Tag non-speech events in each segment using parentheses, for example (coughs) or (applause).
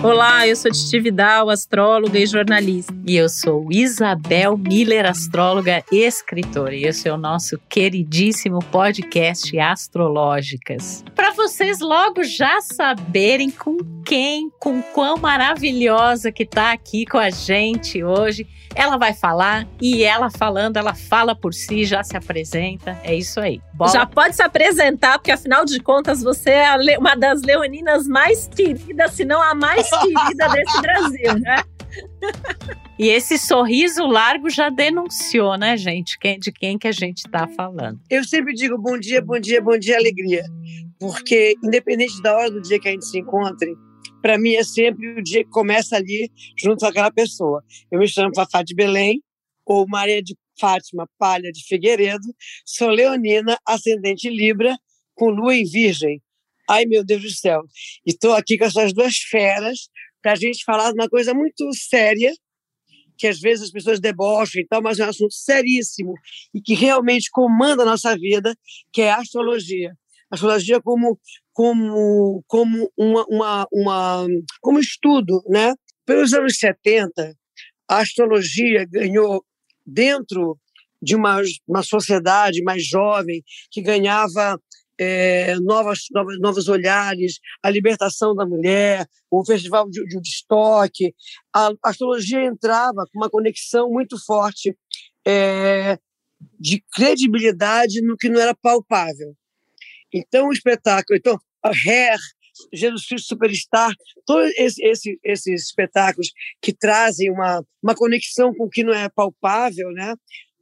Olá, eu sou Titi Vidal, astróloga e jornalista. E eu sou Isabel Miller, astróloga e escritora. E esse é o nosso queridíssimo podcast Astrológicas. Para vocês logo já saberem com quem, com quão maravilhosa que está aqui com a gente hoje. Ela vai falar e ela falando, ela fala por si, já se apresenta. É isso aí. Bola. Já pode se apresentar, porque afinal de contas você é uma das leoninas mais queridas, se não a mais querida desse (laughs) Brasil, né? E esse sorriso largo já denunciou, né, gente? Quem, de quem que a gente está falando. Eu sempre digo bom dia, bom dia, bom dia, alegria. Porque, independente da hora do dia que a gente se encontre, para mim é sempre o dia que começa ali junto com aquela pessoa. Eu me chamo Fafá de Belém, ou Maria de Fátima Palha de Figueiredo, sou leonina, ascendente Libra, com lua em Virgem. Ai, meu Deus do céu. E estou aqui com essas duas feras para a gente falar de uma coisa muito séria, que às vezes as pessoas debocham e tal, mas é um assunto seríssimo e que realmente comanda a nossa vida, que é a astrologia. A astrologia como como como uma, uma, uma como estudo, né? Pelos anos 70, a astrologia ganhou dentro de uma, uma sociedade mais jovem que ganhava é, novas, novas, novos olhares, a libertação da mulher, o festival de, de estoque. A, a astrologia entrava com uma conexão muito forte é, de credibilidade no que não era palpável. Então, o espetáculo, então, Hair, Jesus Cristo Superstar, todos esse, esse, esses espetáculos que trazem uma, uma conexão com o que não é palpável, né?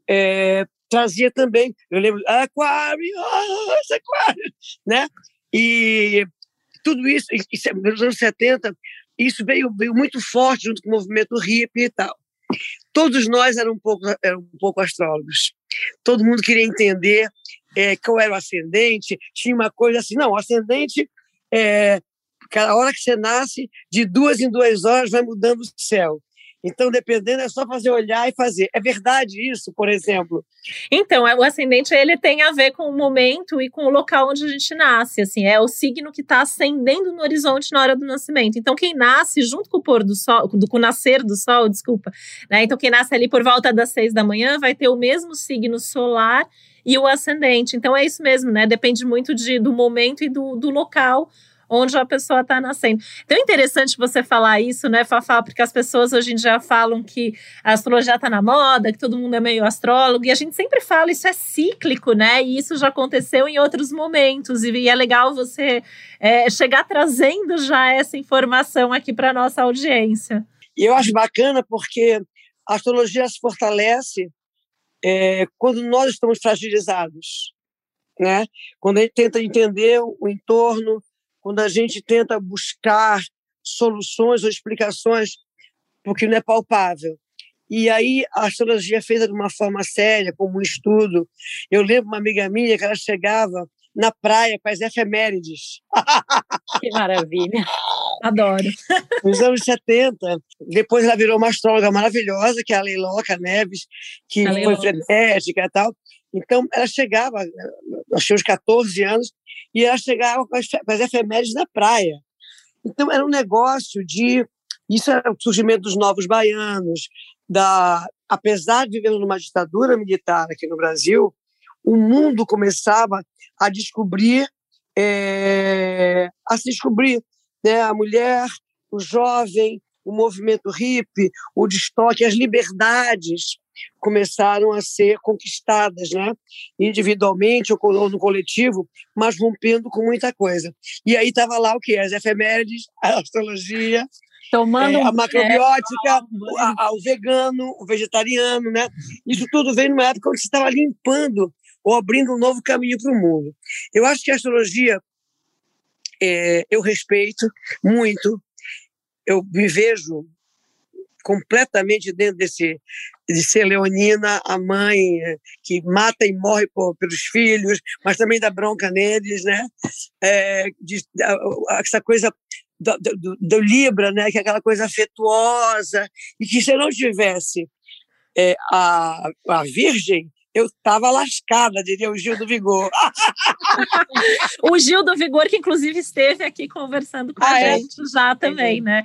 É, trazia também, eu lembro, aquário, oh, aquário, né? E tudo isso, isso, nos anos 70, isso veio, veio muito forte junto com o movimento hippie e tal. Todos nós eram um pouco, eram um pouco astrólogos. Todo mundo queria entender é, qual era o ascendente. Tinha uma coisa assim, não, o ascendente, é, cada hora que você nasce, de duas em duas horas vai mudando o céu. Então, dependendo, é só fazer olhar e fazer. É verdade isso, por exemplo? Então, é, o ascendente ele tem a ver com o momento e com o local onde a gente nasce. Assim, é o signo que está ascendendo no horizonte na hora do nascimento. Então, quem nasce junto com o pôr do sol, do, com o nascer do sol, desculpa. Né? Então, quem nasce ali por volta das seis da manhã vai ter o mesmo signo solar e o ascendente. Então, é isso mesmo, né? Depende muito de, do momento e do, do local onde a pessoa está nascendo. Então é interessante você falar isso, né, Fafá? Porque as pessoas hoje em dia falam que a astrologia está na moda, que todo mundo é meio astrólogo, e a gente sempre fala isso é cíclico, né? E isso já aconteceu em outros momentos, e, é legal você é, chegar trazendo já essa informação aqui para nossa audiência. E eu acho bacana porque a astrologia se fortalece é, quando nós estamos fragilizados, né? Quando a gente tenta entender o entorno, quando a gente tenta buscar soluções ou explicações porque não é palpável. E aí a astrologia é feita de uma forma séria, como um estudo. Eu lembro uma amiga minha que ela chegava na praia com as efemérides. (laughs) Que maravilha. Adoro. (laughs) Nos anos 70. Depois ela virou uma astróloga maravilhosa, que é a Leiloca Neves, que a foi frenética e tal. Então, ela chegava, nós tínhamos 14 anos, e ela chegava com as, com as efemérides na praia. Então, era um negócio de. Isso era o surgimento dos novos baianos, da, apesar de vivermos numa ditadura militar aqui no Brasil, o mundo começava a descobrir, é, a se descobrir, né? a mulher, o jovem, o movimento hippie, o destoque, as liberdades começaram a ser conquistadas, né? individualmente ou no coletivo, mas rompendo com muita coisa. E aí estava lá o que? As efemérides, (laughs) a astrologia, Tomando é, a macrobiótica, o, a, o vegano, o vegetariano, né? Isso tudo vem numa época onde se estava limpando ou abrindo um novo caminho para o mundo. Eu acho que a astrologia é, eu respeito muito, eu me vejo completamente dentro desse de ser leonina, a mãe eh, que mata e morre por, pelos filhos, mas também dá bronca neles, né? É, de, essa coisa do, do, do, Libra, né? Que é aquela coisa afetuosa e que se eu não tivesse é, a, a Virgem, eu estava lascada, diria o Gil do Vigor. (laughs) o Gil do Vigor, que inclusive esteve aqui conversando com ah, a é? gente já também, né?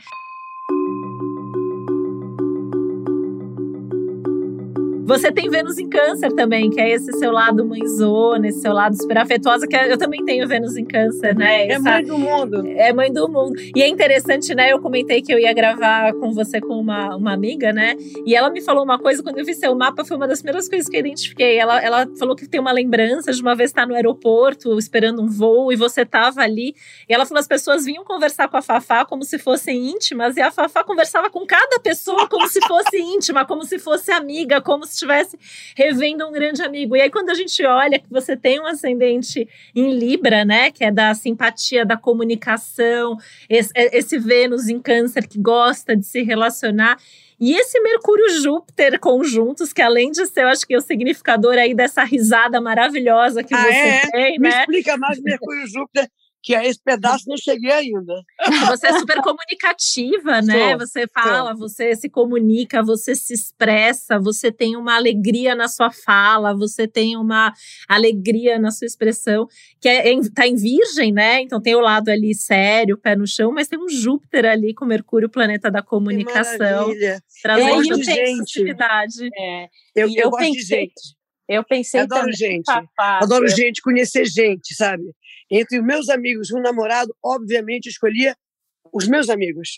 Você tem Vênus em Câncer também, que é esse seu lado mãezona, esse seu lado super afetuosa, que eu também tenho Vênus em Câncer, né? É mãe do mundo. É mãe do mundo. E é interessante, né? Eu comentei que eu ia gravar com você com uma, uma amiga, né? E ela me falou uma coisa, quando eu vi seu mapa, foi uma das primeiras coisas que eu identifiquei. Ela, ela falou que tem uma lembrança de uma vez estar no aeroporto, esperando um voo, e você tava ali. E ela falou: as pessoas vinham conversar com a Fafá como se fossem íntimas, e a Fafá conversava com cada pessoa como se fosse íntima, como se fosse amiga, como se estivesse revendo um grande amigo. E aí, quando a gente olha que você tem um ascendente em Libra, né, que é da simpatia, da comunicação, esse, é, esse Vênus em Câncer que gosta de se relacionar. E esse Mercúrio-Júpiter conjuntos, que além de ser, eu acho que o significador aí dessa risada maravilhosa que ah, você é? tem, Me né? explica mais Mercúrio-Júpiter que a esse pedaço não cheguei ainda. Você é super comunicativa, né? Sou, você fala, sou. você se comunica, você se expressa, você tem uma alegria na sua fala, você tem uma alegria na sua expressão, que é, tá em virgem, né? Então tem o lado ali sério, pé no chão, mas tem um Júpiter ali com Mercúrio, planeta da comunicação. Trazendo eu gente. É. Eu, eu, eu gosto pensei, de gente. Eu pensei Adoro também, gente. Adoro eu... gente, conhecer gente, sabe? Entre meus amigos um namorado, obviamente, escolhia os meus amigos.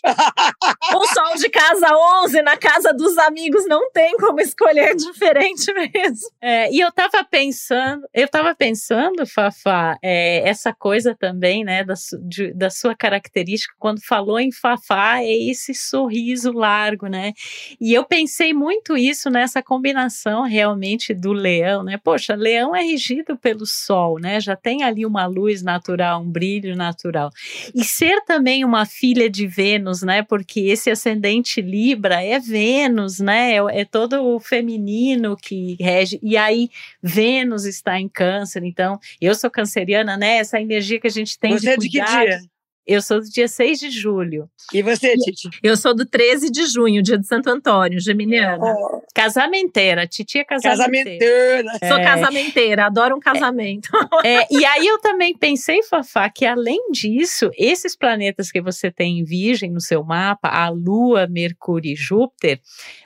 o (laughs) sol de casa 11 na casa dos amigos não tem como escolher diferente mesmo. É, e eu tava pensando, eu tava pensando, Fafá, é, essa coisa também, né, da, de, da sua característica, quando falou em Fafá, é esse sorriso largo, né? E eu pensei muito isso nessa combinação realmente do leão, né? Poxa, leão é regido pelo sol, né? Já tem ali uma luz natural, um brilho natural. E ser também uma filha de Vênus, né? Porque esse ascendente Libra é Vênus, né? É, é, todo o feminino que rege. E aí Vênus está em Câncer, então eu sou canceriana, né? Essa energia que a gente tem Você de cuidar. É de que dia? Eu sou do dia 6 de julho. E você, Titi? Eu sou do 13 de junho, dia de Santo Antônio, geminiana. Oh. Casamenteira, Titi é casamenteira. Casamenteira. É. Sou casamenteira, adoro um casamento. É, é, e aí eu também pensei, Fafá, que além disso, esses planetas que você tem em Virgem no seu mapa, a Lua, Mercúrio e Júpiter,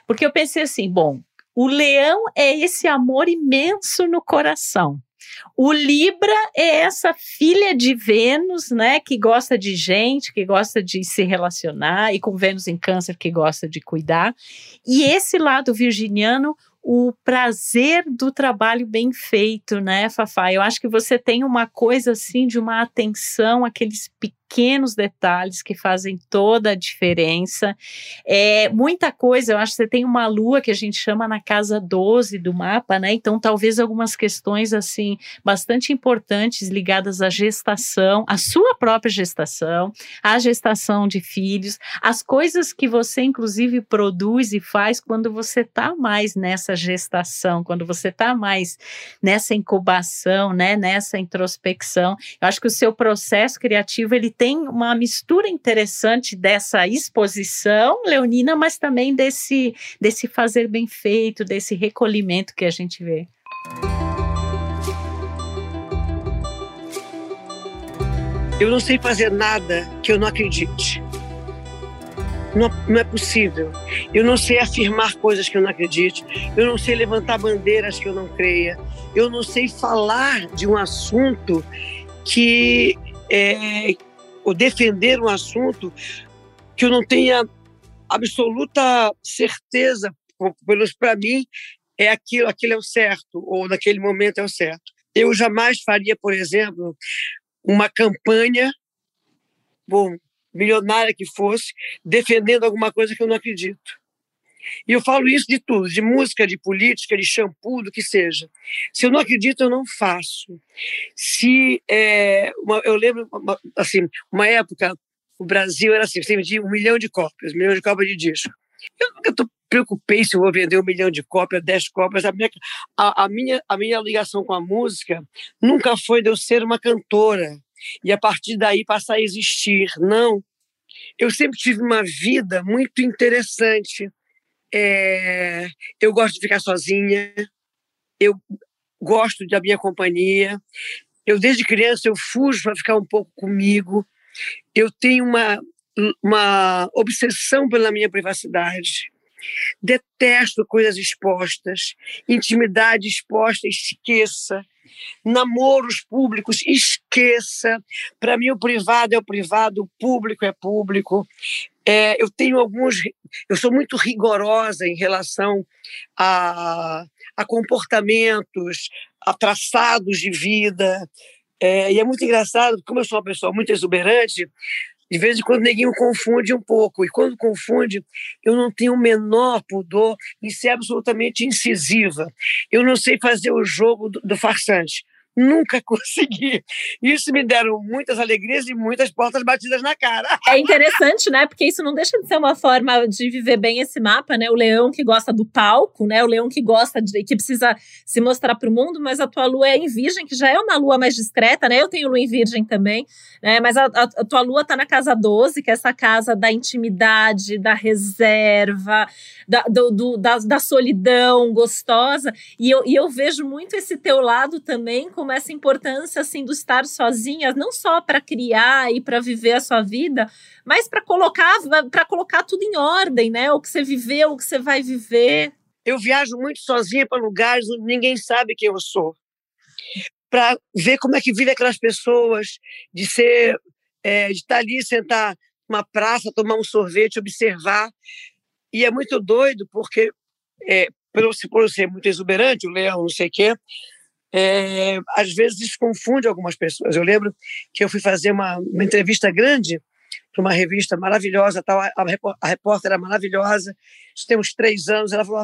porque eu pensei assim, bom, o leão é esse amor imenso no coração. O Libra é essa filha de Vênus, né, que gosta de gente, que gosta de se relacionar, e com Vênus em Câncer, que gosta de cuidar. E esse lado virginiano, o prazer do trabalho bem feito, né, Fafá? Eu acho que você tem uma coisa assim de uma atenção àqueles pequenos pequenos detalhes que fazem toda a diferença. É, muita coisa, eu acho que você tem uma lua que a gente chama na casa 12 do mapa, né? Então, talvez algumas questões, assim, bastante importantes ligadas à gestação, à sua própria gestação, à gestação de filhos, as coisas que você, inclusive, produz e faz quando você está mais nessa gestação, quando você está mais nessa incubação, né? Nessa introspecção. Eu acho que o seu processo criativo, ele tem uma mistura interessante dessa exposição leonina, mas também desse, desse fazer bem feito, desse recolhimento que a gente vê. Eu não sei fazer nada que eu não acredite. Não, não, é possível. Eu não sei afirmar coisas que eu não acredite. Eu não sei levantar bandeiras que eu não creia. Eu não sei falar de um assunto que, é, ou defender um assunto que eu não tenha absoluta certeza, pelo menos para mim, é aquilo, aquilo é o certo, ou naquele momento é o certo. Eu jamais faria, por exemplo, uma campanha, bom, milionária que fosse, defendendo alguma coisa que eu não acredito. E eu falo isso de tudo, de música, de política, de shampoo, do que seja. Se eu não acredito, eu não faço. Se é, uma, eu lembro, uma, assim, uma época o Brasil era assim, você vendia um milhão de cópias, um milhão de cópias de disco. Eu nunca tô preocupei se eu vou vender um milhão de cópias, dez cópias. A minha, a, a, minha, a minha ligação com a música nunca foi de eu ser uma cantora e a partir daí passar a existir. Não. Eu sempre tive uma vida muito interessante. É, eu gosto de ficar sozinha. eu gosto da minha companhia. Eu, desde criança, eu fujo para ficar um pouco comigo. Eu tenho uma, uma obsessão pela minha privacidade. Detesto coisas expostas, intimidade exposta, esqueça. Namoros públicos, esqueça. Para mim, o privado é o privado, o público é público. É, eu tenho alguns. Eu sou muito rigorosa em relação a, a comportamentos, a traçados de vida. É, e é muito engraçado, como eu sou uma pessoa muito exuberante, de vez em quando ninguém confunde um pouco. E quando confunde, eu não tenho o menor pudor em ser absolutamente incisiva. Eu não sei fazer o jogo do, do farsante nunca (laughs) consegui. Isso me deram muitas alegrias e muitas portas batidas na cara. É interessante, né? Porque isso não deixa de ser uma forma de viver bem esse mapa, né? O leão que gosta do palco, né? O leão que gosta de que precisa se mostrar para o mundo, mas a tua lua é em virgem, que já é uma lua mais discreta, né? Eu tenho lua em virgem também, né? Mas a, a, a tua lua tá na casa 12, que é essa casa da intimidade, da reserva, da, do, do, da, da solidão gostosa. E eu, e eu vejo muito esse teu lado também como essa importância assim do estar sozinha, não só para criar e para viver a sua vida, mas para colocar para colocar tudo em ordem, né? O que você viveu, o que você vai viver. Eu viajo muito sozinha para lugares onde ninguém sabe quem eu sou. Para ver como é que vive aquelas pessoas, de ser, é, de estar ali, sentar numa praça, tomar um sorvete, observar. E é muito doido, porque, é, pelo, por ser muito exuberante, o leão, não sei o quê, é, às vezes confunde algumas pessoas. Eu lembro que eu fui fazer uma, uma entrevista grande para uma revista maravilhosa, tal, a, a, repórter era maravilhosa, isso tem uns três anos, ela falou,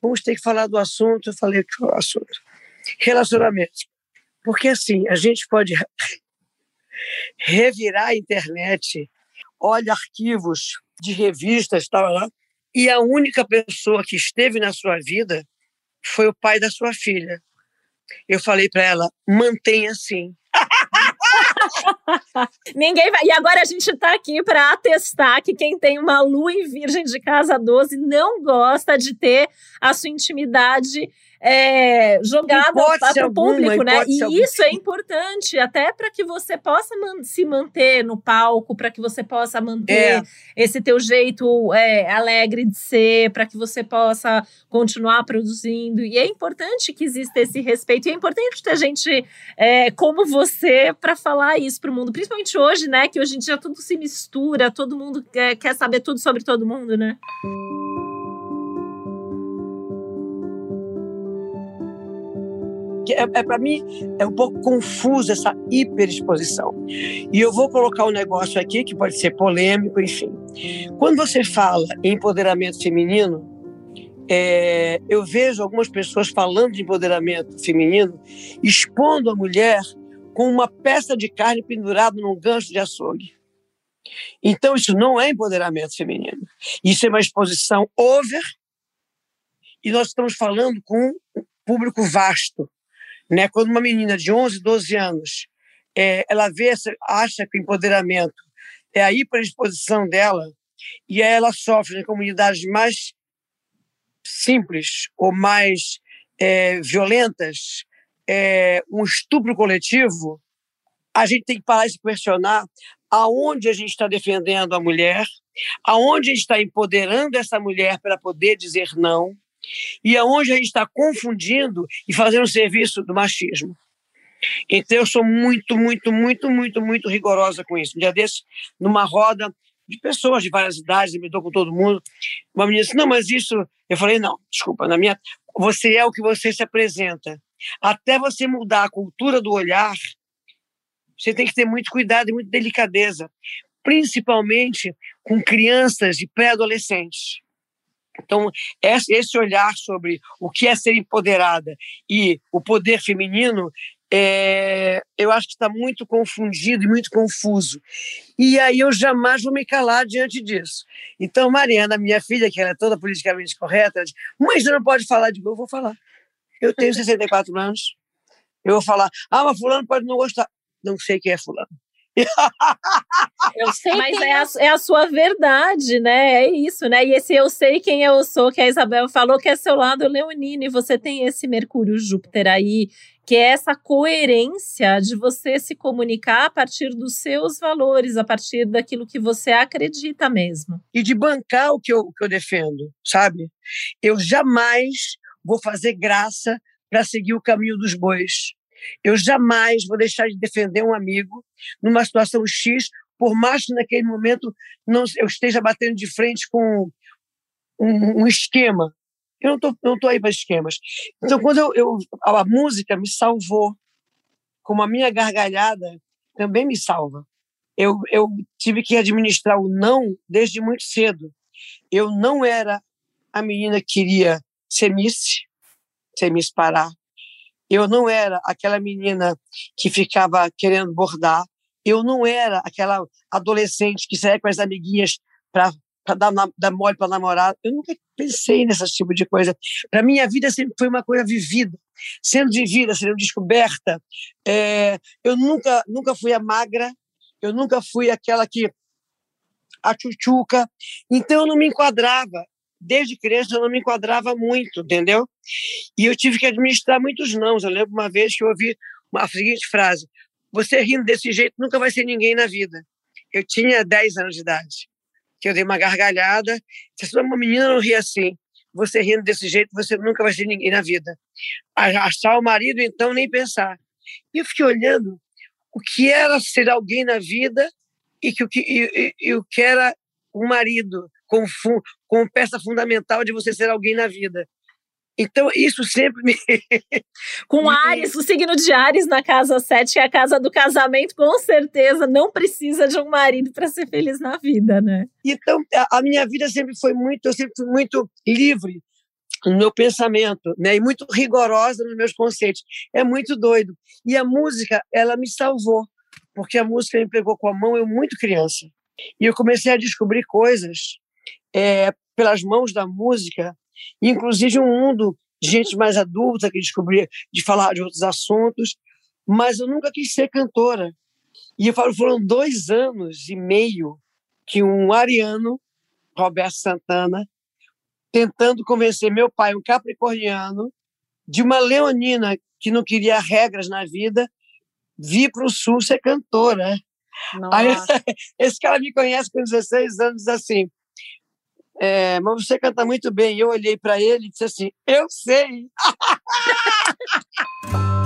vamos ter que falar do assunto. Eu falei, que o assunto? Relacionamento. Porque assim, a gente pode (laughs) revirar a internet, olha arquivos de revistas, tal, lá, e a única pessoa que esteve na sua vida foi o pai da sua filha. Eu falei para ela: mantenha assim. (laughs) Ninguém vai. E agora a gente está aqui para atestar que quem tem uma lua em virgem de casa 12 não gosta de ter a sua intimidade é, jogada para o público, né? E alguma. isso é importante, até para que você possa man se manter no palco, para que você possa manter é. esse teu jeito é, alegre de ser, para que você possa continuar produzindo. E é importante que exista esse respeito. E é importante ter gente é, como você para falar isso para o mundo, principalmente hoje, né? Que hoje em dia tudo se mistura, todo mundo quer, quer saber tudo sobre todo mundo, né? Que é, é para mim é um pouco confuso essa hiperexposição. E eu vou colocar um negócio aqui que pode ser polêmico, enfim. Quando você fala em empoderamento feminino, é, eu vejo algumas pessoas falando de empoderamento feminino, expondo a mulher com uma peça de carne pendurada num gancho de açougue. Então, isso não é empoderamento feminino. Isso é uma exposição over, e nós estamos falando com um público vasto. Né? Quando uma menina de 11, 12 anos é, ela vê, acha que o empoderamento é a hiperexposição dela, e aí ela sofre em comunidades mais simples ou mais é, violentas, é, um estupro coletivo, a gente tem que parar de se questionar aonde a gente está defendendo a mulher, aonde a gente está empoderando essa mulher para poder dizer não, e aonde a gente está confundindo e fazendo serviço do machismo. Então eu sou muito, muito, muito, muito, muito rigorosa com isso. Um dia desse, numa roda de pessoas de várias idades, me dou com todo mundo, uma menina disse, não, mas isso... Eu falei, não, desculpa, na minha... Você é o que você se apresenta. Até você mudar a cultura do olhar, você tem que ter muito cuidado e muita delicadeza, principalmente com crianças e pré-adolescentes. Então, esse olhar sobre o que é ser empoderada e o poder feminino, é, eu acho que está muito confundido e muito confuso. E aí eu jamais vou me calar diante disso. Então, Mariana, minha filha, que ela é toda politicamente correta, diz, mãe, você não pode falar de. Eu vou falar. Eu tenho 64 anos. Eu vou falar, ah, mas fulano pode não gostar. Não sei quem é fulano. Eu sei Mas é a, é a sua verdade, né? É isso, né? E esse eu sei quem eu sou, que a Isabel falou, que é seu lado leonino, e você tem esse Mercúrio Júpiter aí, que é essa coerência de você se comunicar a partir dos seus valores, a partir daquilo que você acredita mesmo. E de bancar o que eu, o que eu defendo, sabe? Eu jamais vou fazer graça para seguir o caminho dos bois. Eu jamais vou deixar de defender um amigo numa situação X, por mais que naquele momento não, eu esteja batendo de frente com um, um esquema. Eu não tô, não tô aí para esquemas. Então, quando eu, eu, a música me salvou, como a minha gargalhada também me salva. Eu, eu tive que administrar o não desde muito cedo. Eu não era a menina que queria ser Miss, ser Miss Pará. Eu não era aquela menina que ficava querendo bordar. Eu não era aquela adolescente que saía com as amiguinhas para dar, dar mole para namorar. Eu nunca pensei nesse tipo de coisa. Para mim, a vida sempre foi uma coisa vivida, sendo vivida, sendo descoberta. É, eu nunca, nunca fui a magra, eu nunca fui aquela que a chuchuca. Então, eu não me enquadrava. Desde criança, eu não me enquadrava muito, entendeu? E eu tive que administrar muitos nãos. Eu lembro uma vez que eu ouvi a seguinte frase: Você rindo desse jeito nunca vai ser ninguém na vida. Eu tinha 10 anos de idade que eu dei uma gargalhada. Se uma menina não ri assim, você rindo desse jeito, você nunca vai ser ninguém na vida. Achar o marido, então, nem pensar. E eu fiquei olhando o que era ser alguém na vida e, que, e, e, e o que era um marido, como, como peça fundamental de você ser alguém na vida. Então, isso sempre me. (laughs) Com Ares, o signo de Ares na casa 7, que é a casa do casamento, com certeza não precisa de um marido para ser feliz na vida, né? Então, a minha vida sempre foi muito, eu sempre fui muito livre no meu pensamento, né? E muito rigorosa nos meus conceitos. É muito doido. E a música, ela me salvou, porque a música me pegou com a mão eu muito criança. E eu comecei a descobrir coisas é, pelas mãos da música inclusive um mundo de gente mais adulta que descobria de falar de outros assuntos, mas eu nunca quis ser cantora. E eu falo, foram dois anos e meio que um ariano, Roberto Santana, tentando convencer meu pai, um capricorniano, de uma leonina que não queria regras na vida, vir para o sul ser cantora. Aí, (laughs) esse cara me conhece com 16 anos assim é, mas você canta muito bem. Eu olhei para ele e disse assim: Eu sei. (laughs)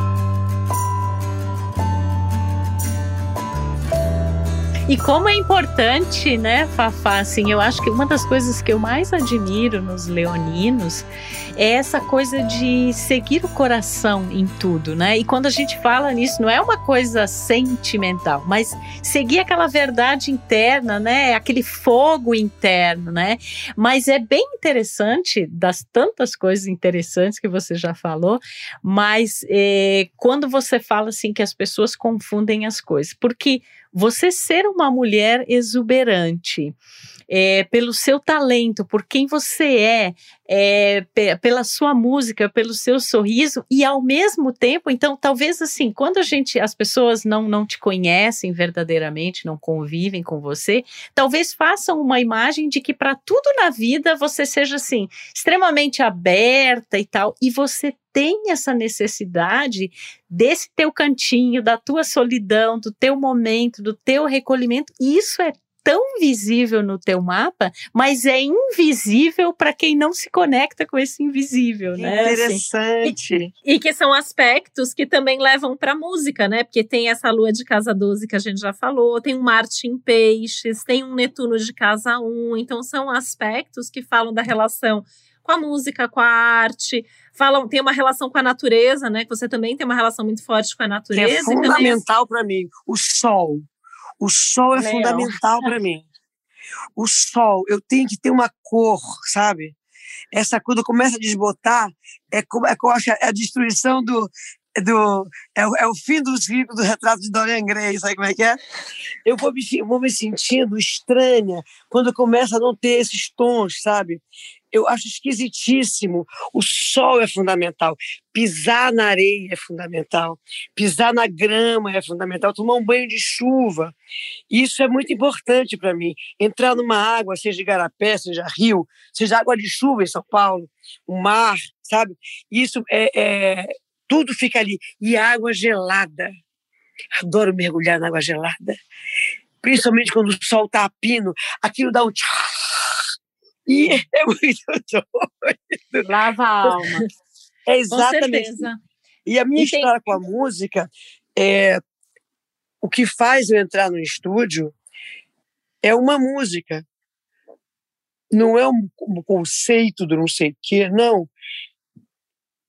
E como é importante, né, Fafá, assim, eu acho que uma das coisas que eu mais admiro nos leoninos é essa coisa de seguir o coração em tudo, né? E quando a gente fala nisso, não é uma coisa sentimental, mas seguir aquela verdade interna, né? Aquele fogo interno, né? Mas é bem interessante, das tantas coisas interessantes que você já falou, mas é, quando você fala assim que as pessoas confundem as coisas, porque você ser uma mulher exuberante, é, pelo seu talento, por quem você é, é, pela sua música, pelo seu sorriso e ao mesmo tempo, então talvez assim, quando a gente, as pessoas não não te conhecem verdadeiramente, não convivem com você, talvez façam uma imagem de que para tudo na vida você seja assim extremamente aberta e tal, e você tem essa necessidade desse teu cantinho, da tua solidão, do teu momento, do teu recolhimento. Isso é tão visível no teu mapa, mas é invisível para quem não se conecta com esse invisível, né? Assim. Interessante. Assim. E, e, que são aspectos que também levam para música, né? Porque tem essa lua de casa 12 que a gente já falou, tem um Marte em Peixes, tem um Netuno de casa 1, então são aspectos que falam da relação com a música, com a arte, falam, tem uma relação com a natureza, né? Que você também tem uma relação muito forte com a natureza. Que é fundamental para mim. O sol. O sol é Leão. fundamental para mim. O sol, eu tenho que ter uma cor, sabe? Essa cor começa a desbotar, é como, é, é a destruição do, do é, o, é o fim dos ricos do retrato de Dorian Gray, sabe como é que é? Eu vou me, vou me sentindo estranha quando começa a não ter esses tons, sabe? eu acho esquisitíssimo. O sol é fundamental, pisar na areia é fundamental, pisar na grama é fundamental, tomar um banho de chuva. Isso é muito importante para mim. Entrar numa água, seja igarapé, seja rio, seja água de chuva em São Paulo, o mar, sabe? Isso é, é tudo fica ali. E água gelada. Adoro mergulhar na água gelada. Principalmente quando o sol está a pino, aquilo dá um e é muito doido. Lava a alma. É (laughs) exatamente. Com certeza. E a minha e história tem... com a música é o que faz eu entrar no estúdio é uma música. Não é um, um conceito do não sei o quê, não.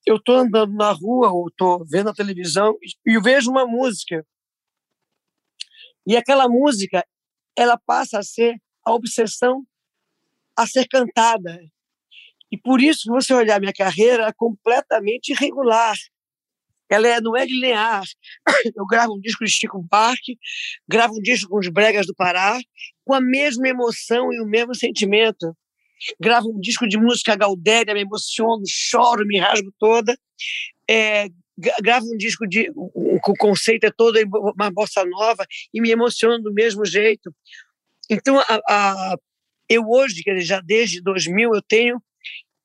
Eu estou andando na rua ou estou vendo a televisão e vejo uma música. E aquela música, ela passa a ser a obsessão a ser cantada. E por isso, se você olhar minha carreira, é completamente irregular. Ela é, não é linear. (coughs) Eu gravo um disco de Chico Buarque, gravo um disco com os Bregas do Pará, com a mesma emoção e o mesmo sentimento. Gravo um disco de música gaudéria, me emociono, choro, me rasgo toda. É, gravo um disco de o conceito é todo uma bossa nova e me emociono do mesmo jeito. Então, a, a, eu hoje, já desde 2000, eu tenho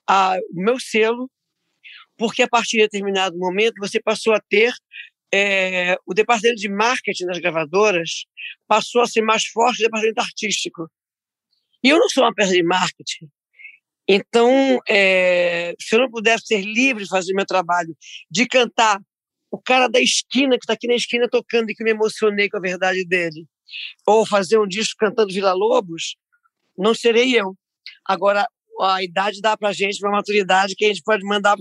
o meu selo, porque a partir de determinado momento você passou a ter é, o departamento de marketing das gravadoras passou a ser mais forte do departamento artístico. E eu não sou uma peça de marketing. Então, é, se eu não pudesse ser livre de fazer meu trabalho, de cantar o cara da esquina, que está aqui na esquina tocando e que me emocionei com a verdade dele, ou fazer um disco cantando Vila Lobos, não serei eu. Agora, a idade dá para gente, para maturidade, que a gente pode mandar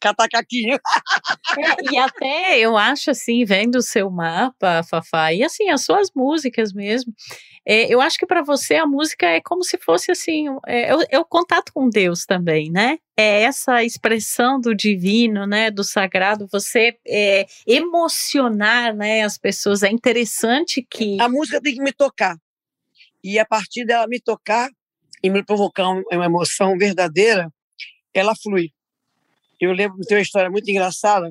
catar caquinho. (laughs) É, e até eu acho assim, vendo o seu mapa, Fafá, e assim, as suas músicas mesmo, é, eu acho que para você a música é como se fosse assim, é, é, é, o, contato com Deus também, né? É essa expressão do divino, né, do sagrado, você é, emocionar, né, as pessoas. É interessante que a música tem que me tocar e a partir dela me tocar e me provocar uma emoção verdadeira, ela flui. Eu lembro de uma história muito engraçada,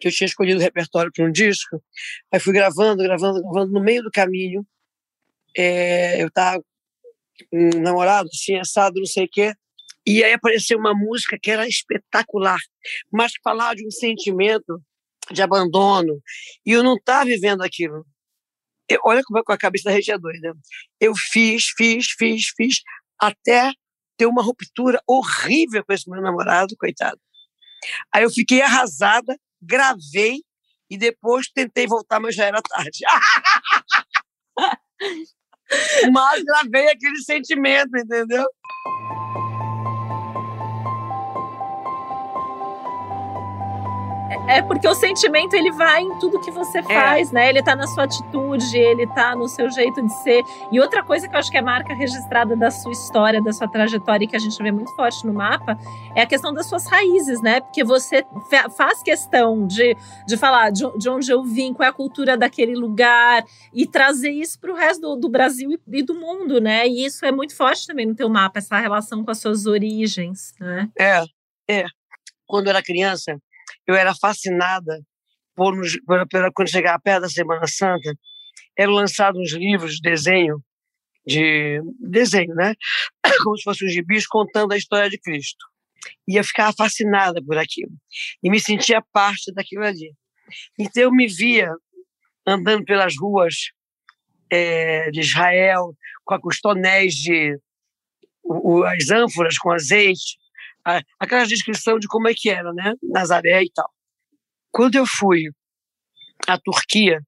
que eu tinha escolhido o repertório para um disco, aí fui gravando, gravando, gravando, no meio do caminho, é, eu estava um namorado, assim, assado, não sei o quê, e aí apareceu uma música que era espetacular, mas falava de um sentimento de abandono, e eu não estava vivendo aquilo. Eu, olha como é com a cabeça da gente é doida. Eu fiz, fiz, fiz, fiz, até ter uma ruptura horrível com esse meu namorado, coitado. Aí eu fiquei arrasada, gravei e depois tentei voltar, mas já era tarde. (laughs) mas gravei aquele sentimento, entendeu? É porque o sentimento ele vai em tudo que você é. faz, é. né? Ele tá na sua atitude, ele tá no seu jeito de ser. E outra coisa que eu acho que é marca registrada da sua história, da sua trajetória, e que a gente vê muito forte no mapa, é a questão das suas raízes, né? Porque você faz questão de, de falar de, de onde eu vim, qual é a cultura daquele lugar, e trazer isso para o resto do, do Brasil e, e, do mundo, né? E isso é muito forte também no teu mapa, essa relação com as suas origens, né? É, é. Quando eu era criança, eu era fascinada por, por, por quando chegava perto da Semana Santa, eram lançados uns livros de desenho, de desenho, né? (coughs) Como se fossem os gibis contando a história de Cristo. E eu ficava fascinada por aquilo. E me sentia parte daquilo ali. Então eu me via andando pelas ruas é, de Israel, com os tonéis de o, as ânforas com azeite, aquela descrição de como é que era, né? Nazaré e tal. Quando eu fui à Turquia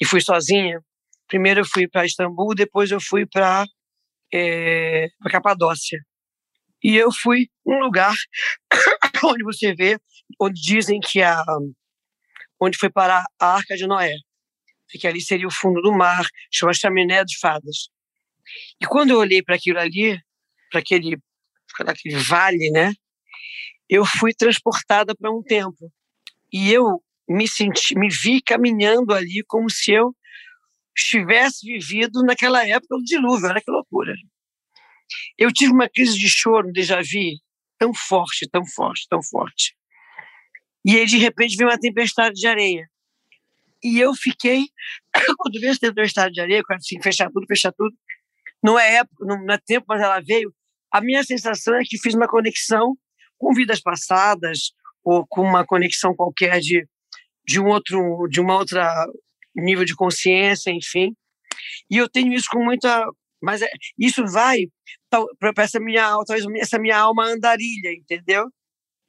e fui sozinha, primeiro eu fui para Istambul, depois eu fui para é, Capadócia. E eu fui num lugar (coughs) onde você vê, onde dizem que a onde foi parar a Arca de Noé, que ali seria o fundo do mar, chama Chaminé de Fadas. E quando eu olhei para aquilo ali, para aquele naquele vale, né? Eu fui transportada para um tempo e eu me senti, me vi caminhando ali como se eu estivesse vivido naquela época do dilúvio. Olha que loucura! Eu tive uma crise de choro, um déjà vu, tão forte, tão forte, tão forte. E aí, de repente, veio uma tempestade de areia. E eu fiquei, (coughs) quando veio essa tempestade de areia, quero assim, fechar tudo, fechar tudo. Não é época, não é tempo, mas ela veio. A minha sensação é que fiz uma conexão com vidas passadas ou com uma conexão qualquer de, de um outro, de uma outra nível de consciência, enfim. E eu tenho isso com muita, mas é, isso vai para essa minha, talvez essa minha alma andarilha, entendeu?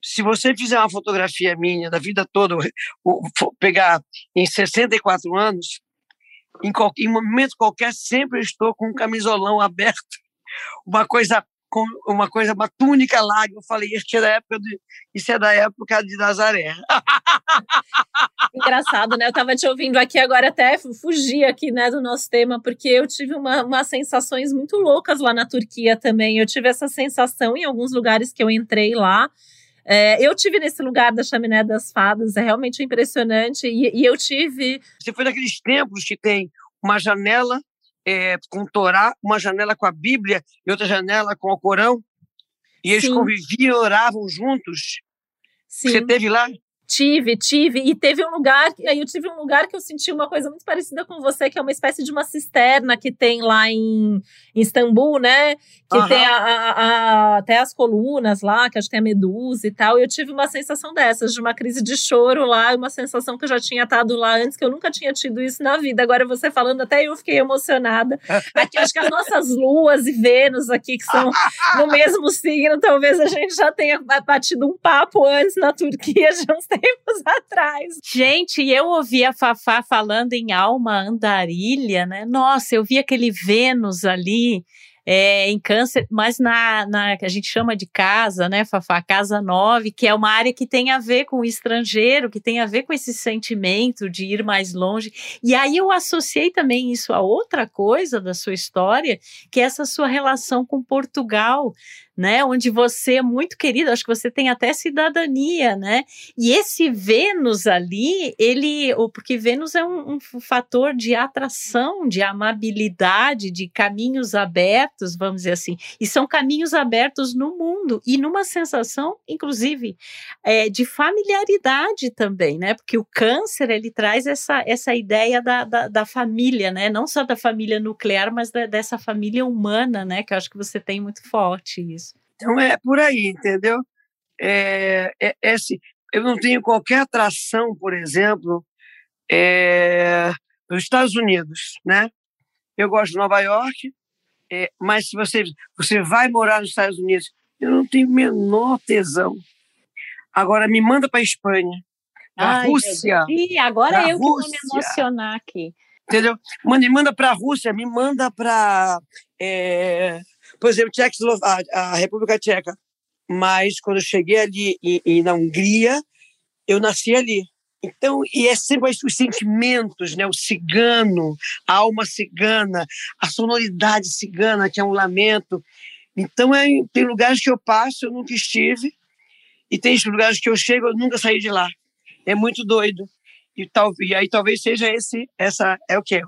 Se você fizer uma fotografia minha da vida toda, pegar em 64 anos, em, qualquer, em momento qualquer, sempre estou com um camisolão (laughs) aberto, uma coisa com uma coisa, uma túnica larga. Eu falei, isso é da época de, isso é da época de Nazaré. Engraçado, né? Eu estava te ouvindo aqui agora até fugir aqui, né, do nosso tema, porque eu tive uma, umas sensações muito loucas lá na Turquia também. Eu tive essa sensação em alguns lugares que eu entrei lá. É, eu tive nesse lugar da Chaminé das Fadas, é realmente impressionante. E, e eu tive. Você foi naqueles templos que tem uma janela é, com o Torá, uma janela com a Bíblia e outra janela com o Corão. E eles Sim. conviviam, oravam juntos. Sim. Você teve lá? Tive, tive. E teve um lugar, aí eu tive um lugar que eu senti uma coisa muito parecida com você, que é uma espécie de uma cisterna que tem lá em, em Istambul, né? Que tem a, a, a, até as colunas lá, que acho que tem a medusa e tal. E eu tive uma sensação dessas, de uma crise de choro lá, uma sensação que eu já tinha estado lá antes, que eu nunca tinha tido isso na vida. Agora você falando, até eu fiquei emocionada. Aqui, acho que as nossas luas e Vênus aqui, que são no mesmo signo, talvez a gente já tenha batido um papo antes na Turquia, já uns tempos (laughs) atrás. Gente, eu ouvi a Fafá falando em alma andarilha, né? Nossa, eu vi aquele Vênus ali é, em câncer, mas na, na que a gente chama de casa, né, Fafá? Casa 9, que é uma área que tem a ver com o estrangeiro, que tem a ver com esse sentimento de ir mais longe. E aí eu associei também isso a outra coisa da sua história, que é essa sua relação com Portugal né? Onde você é muito querido, acho que você tem até cidadania, né? E esse Vênus ali, ele, porque Vênus é um, um fator de atração, de amabilidade, de caminhos abertos, vamos dizer assim. E são caminhos abertos no mundo e numa sensação, inclusive, é, de familiaridade também, né? Porque o câncer ele traz essa, essa ideia da, da, da família, né? Não só da família nuclear, mas da, dessa família humana, né? Que eu acho que você tem muito forte isso. Então é por aí, entendeu? É, é, é assim, eu não tenho qualquer atração, por exemplo, é, nos Estados Unidos, né? Eu gosto de Nova York, é, mas se você, você vai morar nos Estados Unidos, eu não tenho menor tesão. Agora me manda para a Espanha, para a Rússia. E agora eu Rússia, que vou me emocionar aqui. Entendeu? Me manda para a Rússia, me manda para é, por exemplo, a, a República Tcheca. Mas quando eu cheguei ali e, na Hungria, eu nasci ali. Então, e é sempre os sentimentos, né? O cigano, a alma cigana, a sonoridade cigana, que é um lamento. Então, é, tem lugares que eu passo, eu nunca estive, e tem lugares que eu chego, eu nunca saí de lá. É muito doido. E, tal, e aí talvez seja esse, essa, é o que?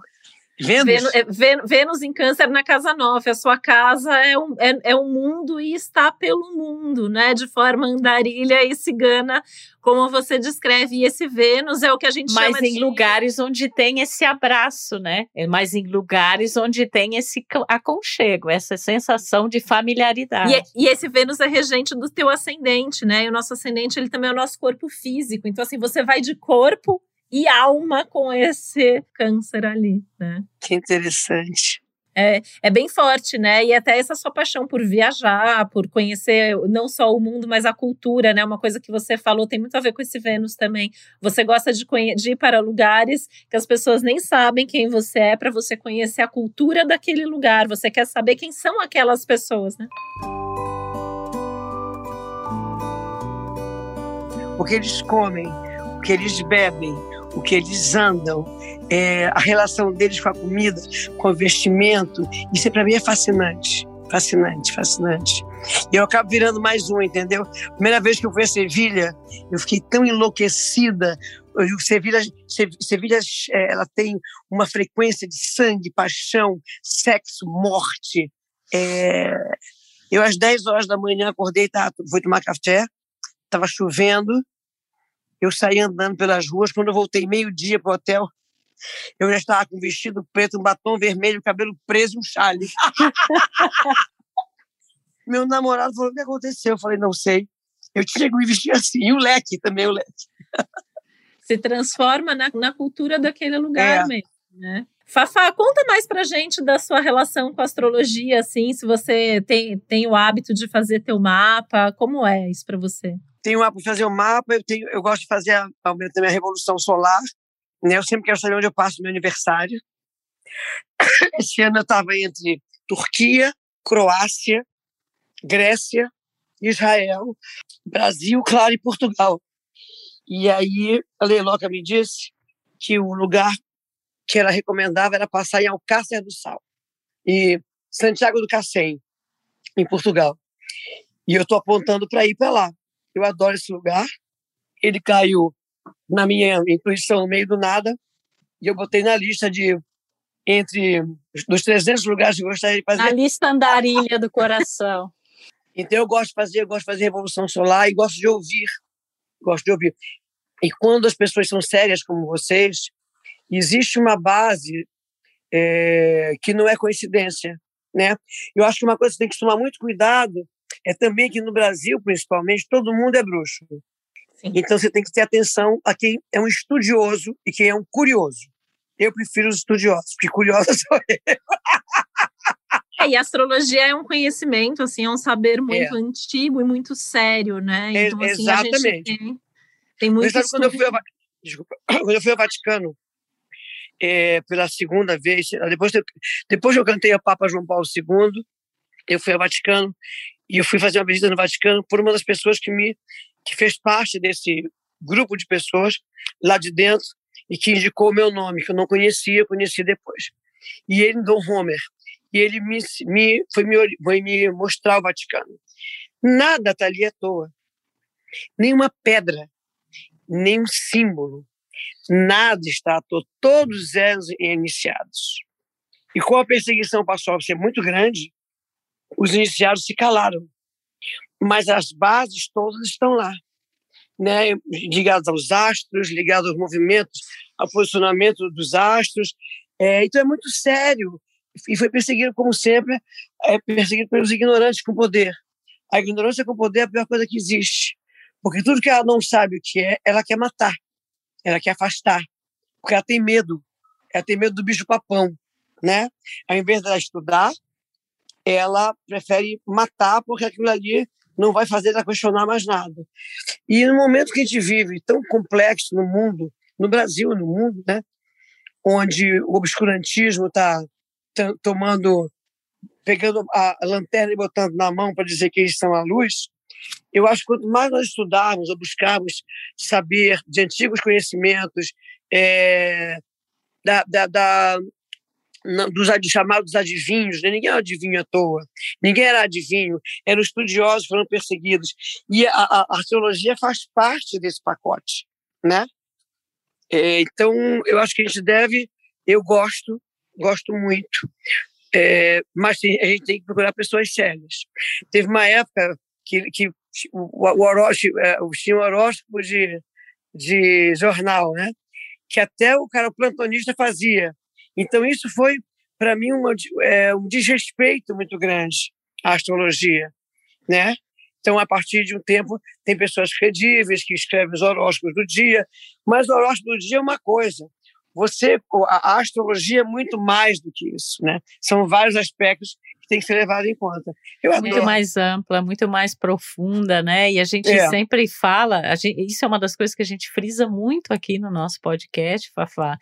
Vênus? É, Vênus em Câncer na casa 9. A sua casa é um, é, é um mundo e está pelo mundo, né? De forma andarilha e cigana, como você descreve. E esse Vênus é o que a gente Mas chama em lugares onde tem esse abraço, né? É Mas em lugares onde tem esse aconchego, essa sensação de familiaridade. E, é, e esse Vênus é regente do teu ascendente, né? E o nosso ascendente, ele também é o nosso corpo físico. Então, assim, você vai de corpo e alma com esse câncer ali, né? Que interessante. É, é bem forte, né? E até essa sua paixão por viajar, por conhecer não só o mundo, mas a cultura, né? Uma coisa que você falou tem muito a ver com esse Vênus também. Você gosta de, de ir para lugares que as pessoas nem sabem quem você é, para você conhecer a cultura daquele lugar. Você quer saber quem são aquelas pessoas, né? O que eles comem, o que eles bebem, o que eles andam, é, a relação deles com a comida, com o vestimento. Isso para mim é fascinante. Fascinante, fascinante. E eu acabo virando mais um, entendeu? Primeira vez que eu fui a Sevilha, eu fiquei tão enlouquecida. Sevilha, Sevilha é, ela tem uma frequência de sangue, paixão, sexo, morte. É, eu, às 10 horas da manhã, acordei, tá, fui tomar café, estava chovendo, eu saí andando pelas ruas. Quando eu voltei meio-dia para o hotel, eu já estava com um vestido preto, um batom vermelho, cabelo preso e um chale. (laughs) Meu namorado falou: o que aconteceu? Eu falei: não sei. Eu tinha que me vestir assim. E o leque também, o leque. Se transforma na, na cultura daquele lugar é. mesmo, né? Fafá, conta mais pra gente da sua relação com a astrologia, assim, se você tem, tem o hábito de fazer teu mapa, como é isso para você? Tenho de fazer o mapa, eu, tenho, eu gosto de fazer a, a minha revolução solar, né? Eu sempre quero saber onde eu passo meu aniversário. (coughs) Esse ano eu estava entre Turquia, Croácia, Grécia, Israel, Brasil, claro, e Portugal. E aí a Leiloca me disse que o lugar que ela recomendava era passar em Alcácer do Sal e Santiago do Cacém, em Portugal. E eu estou apontando para ir para lá. Eu adoro esse lugar. Ele caiu na minha intuição no meio do nada e eu botei na lista de entre dos 300 lugares que eu gostaria de fazer. A lista andarilha do coração. então eu gosto de fazer, eu gosto de fazer revolução solar e gosto de ouvir, gosto de ouvir. E quando as pessoas são sérias como vocês, existe uma base é, que não é coincidência, né? Eu acho que uma coisa que tem que tomar muito cuidado é também que no Brasil, principalmente, todo mundo é bruxo. Sim. Então você tem que ter atenção a quem é um estudioso e quem é um curioso. Eu prefiro os estudiosos, porque curioso (laughs) sou eu. É, e a astrologia é um conhecimento, assim, é um saber muito é. antigo e muito sério, né? Então, assim, exatamente. tem, tem muito quando eu, fui ao, desculpa, (clears throat) quando eu fui ao Vaticano, é, pela segunda vez. Depois, depois que eu cantei a Papa João Paulo II, eu fui ao Vaticano e eu fui fazer uma visita no Vaticano por uma das pessoas que me que fez parte desse grupo de pessoas lá de dentro e que indicou o meu nome, que eu não conhecia, conheci depois. E ele, Dom Homer, e ele me, me, foi, me, foi me mostrar o Vaticano. Nada está ali à toa. Nenhuma pedra, nenhum símbolo, Nada está, todos eram iniciados. E como a perseguição passou a ser muito grande, os iniciados se calaram. Mas as bases todas estão lá, né? ligadas aos astros, ligadas aos movimentos, ao posicionamento dos astros. É, então é muito sério. E foi perseguido, como sempre, é perseguido pelos ignorantes com poder. A ignorância com poder é a pior coisa que existe. Porque tudo que ela não sabe o que é, ela quer matar ela quer afastar, porque ela tem medo, ela tem medo do bicho-papão, né? Ao invés dela estudar, ela prefere matar, porque aquilo ali não vai fazer ela questionar mais nada. E no momento que a gente vive tão complexo no mundo, no Brasil, no mundo, né? Onde o obscurantismo está tomando, pegando a lanterna e botando na mão para dizer que eles são a luz, eu acho que quanto mais nós estudarmos ou buscarmos saber de antigos conhecimentos, é, da, da, da dos chamados adivinhos, né? ninguém era adivinho à toa, ninguém era adivinho, eram estudiosos, foram perseguidos. E a, a, arqueologia faz parte desse pacote, né? É, então, eu acho que a gente deve, eu gosto, gosto muito, é, mas a gente tem que procurar pessoas sérias. Teve uma época que, que o, o é, tinha um horóscopo de, de jornal, né? que até o cara plantonista fazia. Então, isso foi, para mim, uma, é, um desrespeito muito grande à astrologia. Né? Então, a partir de um tempo, tem pessoas credíveis que escrevem os horóscopos do dia, mas o horóscopo do dia é uma coisa. Você, a astrologia é muito mais do que isso, né? São vários aspectos tem que ser levado em conta. Eu adoro. Muito mais ampla, muito mais profunda, né? E a gente é. sempre fala, gente, isso é uma das coisas que a gente frisa muito aqui no nosso podcast, Fafá,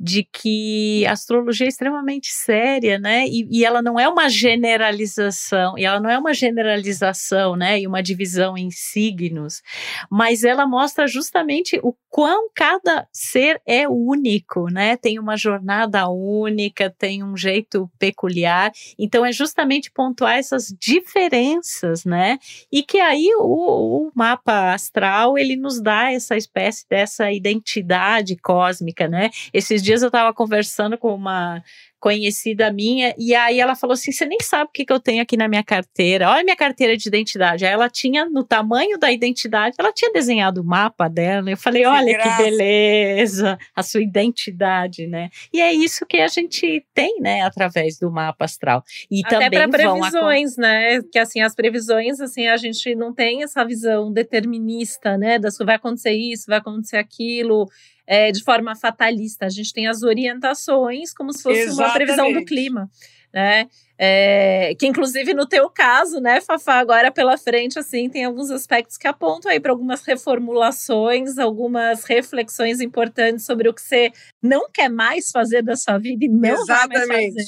de que a astrologia é extremamente séria, né? E, e ela não é uma generalização, e ela não é uma generalização, né? E uma divisão em signos, mas ela mostra justamente o quão cada ser é único, né? Tem uma jornada única, tem um jeito peculiar. Então é justamente pontuar essas diferenças, né? E que aí o, o mapa astral ele nos dá essa espécie dessa identidade cósmica, né? Esses dias eu estava conversando com uma conhecida minha, e aí ela falou assim: você nem sabe o que, que eu tenho aqui na minha carteira. Olha minha carteira de identidade. Aí ela tinha, no tamanho da identidade, ela tinha desenhado o mapa dela. Eu falei: olha que, que beleza, a sua identidade, né? E é isso que a gente tem, né, através do mapa astral. E Até também para previsões, né? Que assim, as previsões, assim, a gente não tem essa visão determinista, né? Das vai acontecer isso, vai acontecer aquilo é, de forma fatalista. A gente tem as orientações como se fosse Exatamente. uma previsão do clima. Né? É, que inclusive no teu caso, né, Fafá, agora pela frente, assim, tem alguns aspectos que apontam aí para algumas reformulações, algumas reflexões importantes sobre o que você não quer mais fazer da sua vida e não Exatamente. vai mais fazer.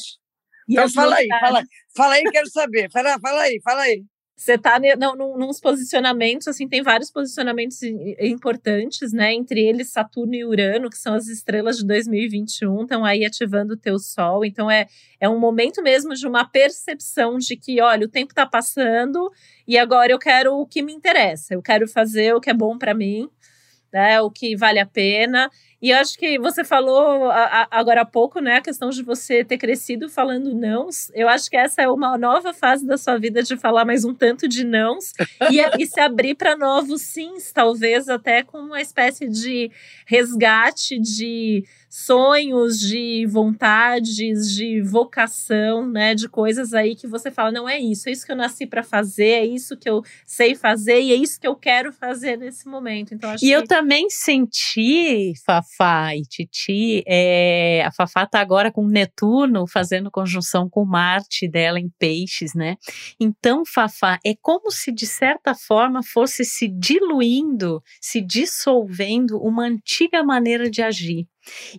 então fala aí, fala, fala aí, quero saber. Fala, fala aí, fala aí. Você está nos posicionamentos, assim, tem vários posicionamentos importantes, né? Entre eles Saturno e Urano, que são as estrelas de 2021, estão aí ativando o teu sol. Então é, é um momento mesmo de uma percepção de que, olha, o tempo está passando e agora eu quero o que me interessa, eu quero fazer o que é bom para mim, né? O que vale a pena. E acho que você falou a, a, agora há pouco, né, a questão de você ter crescido falando nãos. Eu acho que essa é uma nova fase da sua vida de falar mais um tanto de nãos e, e se abrir para novos sims, talvez até com uma espécie de resgate de sonhos, de vontades, de vocação, né, de coisas aí que você fala, não é isso, é isso que eu nasci para fazer, é isso que eu sei fazer e é isso que eu quero fazer nesse momento. Então E que... eu também senti, Fafá e Titi, é, a Fafá tá agora com Netuno fazendo conjunção com Marte dela em Peixes, né? Então, Fafá, é como se de certa forma fosse se diluindo, se dissolvendo uma antiga maneira de agir.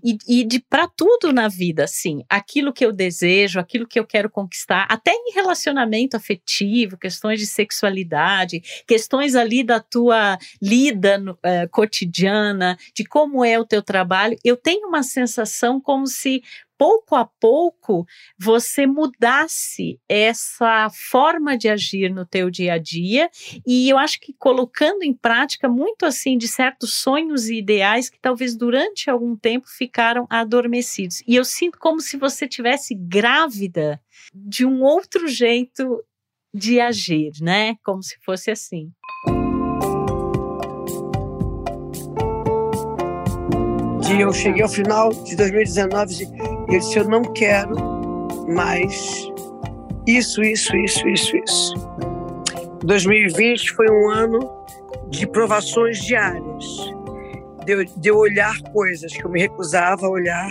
E, e de para tudo na vida, assim, aquilo que eu desejo, aquilo que eu quero conquistar, até em relacionamento afetivo, questões de sexualidade, questões ali da tua lida no, uh, cotidiana, de como é o teu trabalho, eu tenho uma sensação como se pouco a pouco você mudasse essa forma de agir no teu dia a dia e eu acho que colocando em prática muito assim de certos sonhos e ideais que talvez durante algum tempo ficaram adormecidos. E eu sinto como se você tivesse grávida de um outro jeito de agir, né? Como se fosse assim. E eu cheguei ao final de 2019 e eu disse: Eu não quero mais isso, isso, isso, isso, isso. 2020 foi um ano de provações diárias, de de eu olhar coisas que eu me recusava a olhar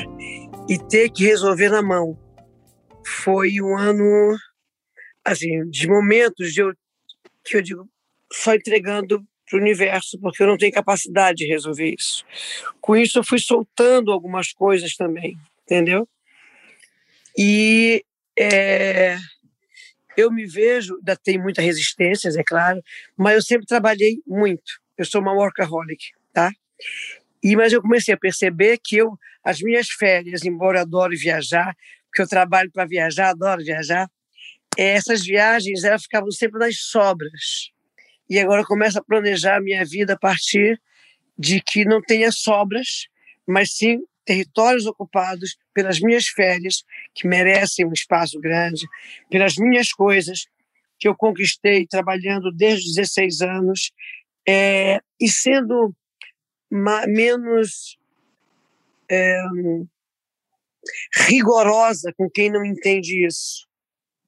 e ter que resolver na mão. Foi um ano, assim, de momentos de eu, que eu digo, só entregando para o universo, porque eu não tenho capacidade de resolver isso. Com isso, eu fui soltando algumas coisas também, entendeu? E é, eu me vejo, ainda tem muitas resistências, é claro, mas eu sempre trabalhei muito. Eu sou uma workaholic, tá? E, mas eu comecei a perceber que eu, as minhas férias, embora eu adore viajar, porque eu trabalho para viajar, adoro viajar, essas viagens elas ficavam sempre nas sobras e agora começo a planejar a minha vida a partir de que não tenha sobras, mas sim territórios ocupados pelas minhas férias, que merecem um espaço grande, pelas minhas coisas que eu conquistei trabalhando desde os 16 anos, é, e sendo menos é, rigorosa com quem não entende isso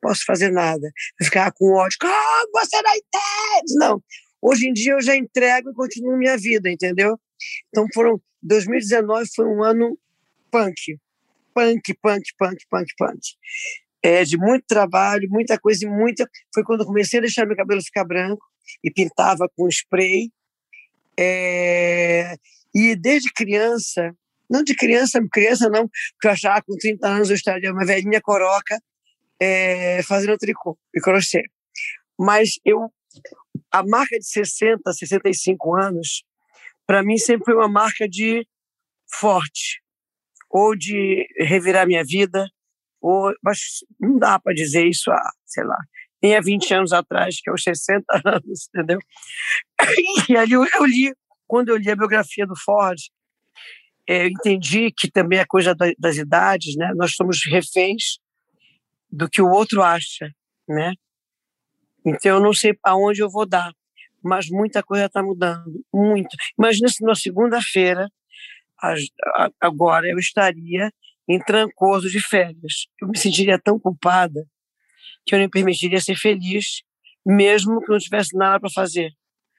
posso fazer nada. Ficar com ódio, ah, você não entende! Não. Hoje em dia eu já entrego e continuo minha vida, entendeu? Então foram 2019 foi um ano punk, punk, punk, punk, punk, punk. É, de muito trabalho, muita coisa e muita. Foi quando eu comecei a deixar meu cabelo ficar branco e pintava com spray. É, e desde criança, não de criança, criança não, porque eu achava que com 30 anos eu estaria uma velhinha coroca é, fazendo tricô e crochê. Mas eu, a marca de 60, 65 anos, para mim sempre foi uma marca de forte, ou de revirar minha vida, ou, mas não dá para dizer isso há, sei lá, nem há 20 anos atrás, que é os 60 (laughs) anos, entendeu? E ali eu, eu li, quando eu li a biografia do Ford, eu entendi que também é coisa das idades, né? Nós somos reféns do que o outro acha, né? Então eu não sei aonde eu vou dar, mas muita coisa está mudando, muito. Imagina se na segunda-feira, agora eu estaria em Trancoso de férias. Eu me sentiria tão culpada que eu não me permitiria ser feliz, mesmo que não tivesse nada para fazer,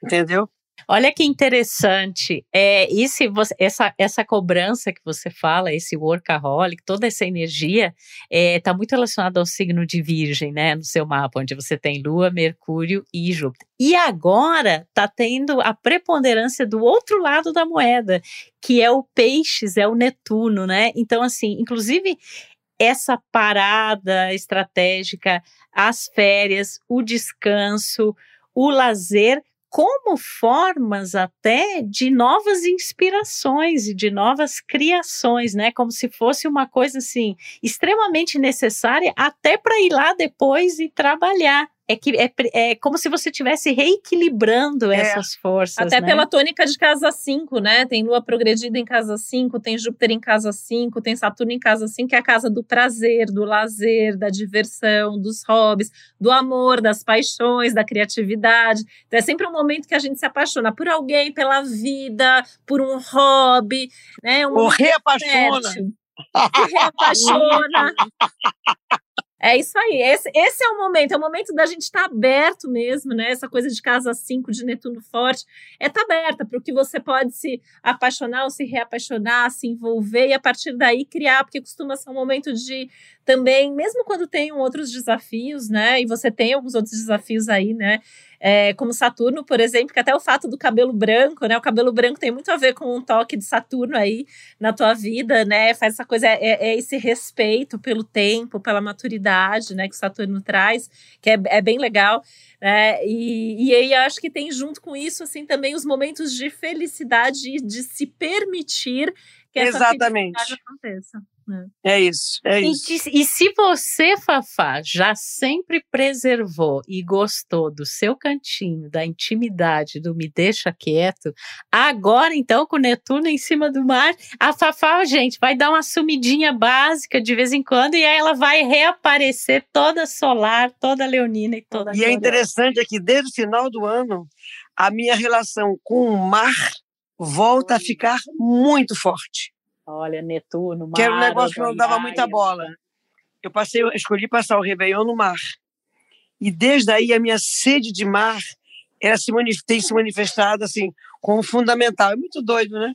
entendeu? Olha que interessante. É, esse, você, essa, essa cobrança que você fala, esse workaholic, toda essa energia, está é, tá muito relacionada ao signo de Virgem, né? No seu mapa, onde você tem Lua, Mercúrio e Júpiter. E agora está tendo a preponderância do outro lado da moeda, que é o Peixes, é o Netuno, né? Então, assim, inclusive essa parada estratégica, as férias, o descanso, o lazer como formas até de novas inspirações e de novas criações, né? Como se fosse uma coisa assim extremamente necessária até para ir lá depois e trabalhar é que é, é como se você estivesse reequilibrando é. essas forças. Até né? pela tônica de casa 5, né? Tem Lua progredida em casa 5, tem Júpiter em casa 5, tem Saturno em casa 5, que é a casa do prazer, do lazer, da diversão, dos hobbies, do amor, das paixões, da criatividade. Então é sempre um momento que a gente se apaixona por alguém, pela vida, por um hobby, né? Um Ou reapaixona. Se reapaixona. (laughs) É isso aí. Esse, esse, é o momento, é o momento da gente estar tá aberto mesmo, né? Essa coisa de casa 5 de Netuno forte é estar tá aberta para o que você pode se apaixonar ou se reapaixonar, se envolver e a partir daí criar, porque costuma ser um momento de também, mesmo quando tem outros desafios, né? E você tem alguns outros desafios aí, né? É, como Saturno, por exemplo, que até o fato do cabelo branco, né? O cabelo branco tem muito a ver com um toque de Saturno aí na tua vida, né? Faz essa coisa, é, é esse respeito pelo tempo, pela maturidade, né? Que o Saturno traz, que é, é bem legal. Né? E, e aí acho que tem junto com isso, assim, também os momentos de felicidade e de se permitir que essa Exatamente. felicidade aconteça. É isso, é isso. E, e, se você, Fafá, já sempre preservou e gostou do seu cantinho, da intimidade, do me deixa quieto, agora então com Netuno em cima do mar, a Fafá, gente, vai dar uma sumidinha básica de vez em quando e aí ela vai reaparecer toda solar, toda leonina e toda. E é interessante é que desde o final do ano, a minha relação com o mar volta a ficar muito forte. Olha, Netuno, mar. Que era um negócio que eu não dava muita bola. Eu passei, eu escolhi passar o Réveillon no mar. E desde aí a minha sede de mar ela se tem se manifestado assim como fundamental. É muito doido, né?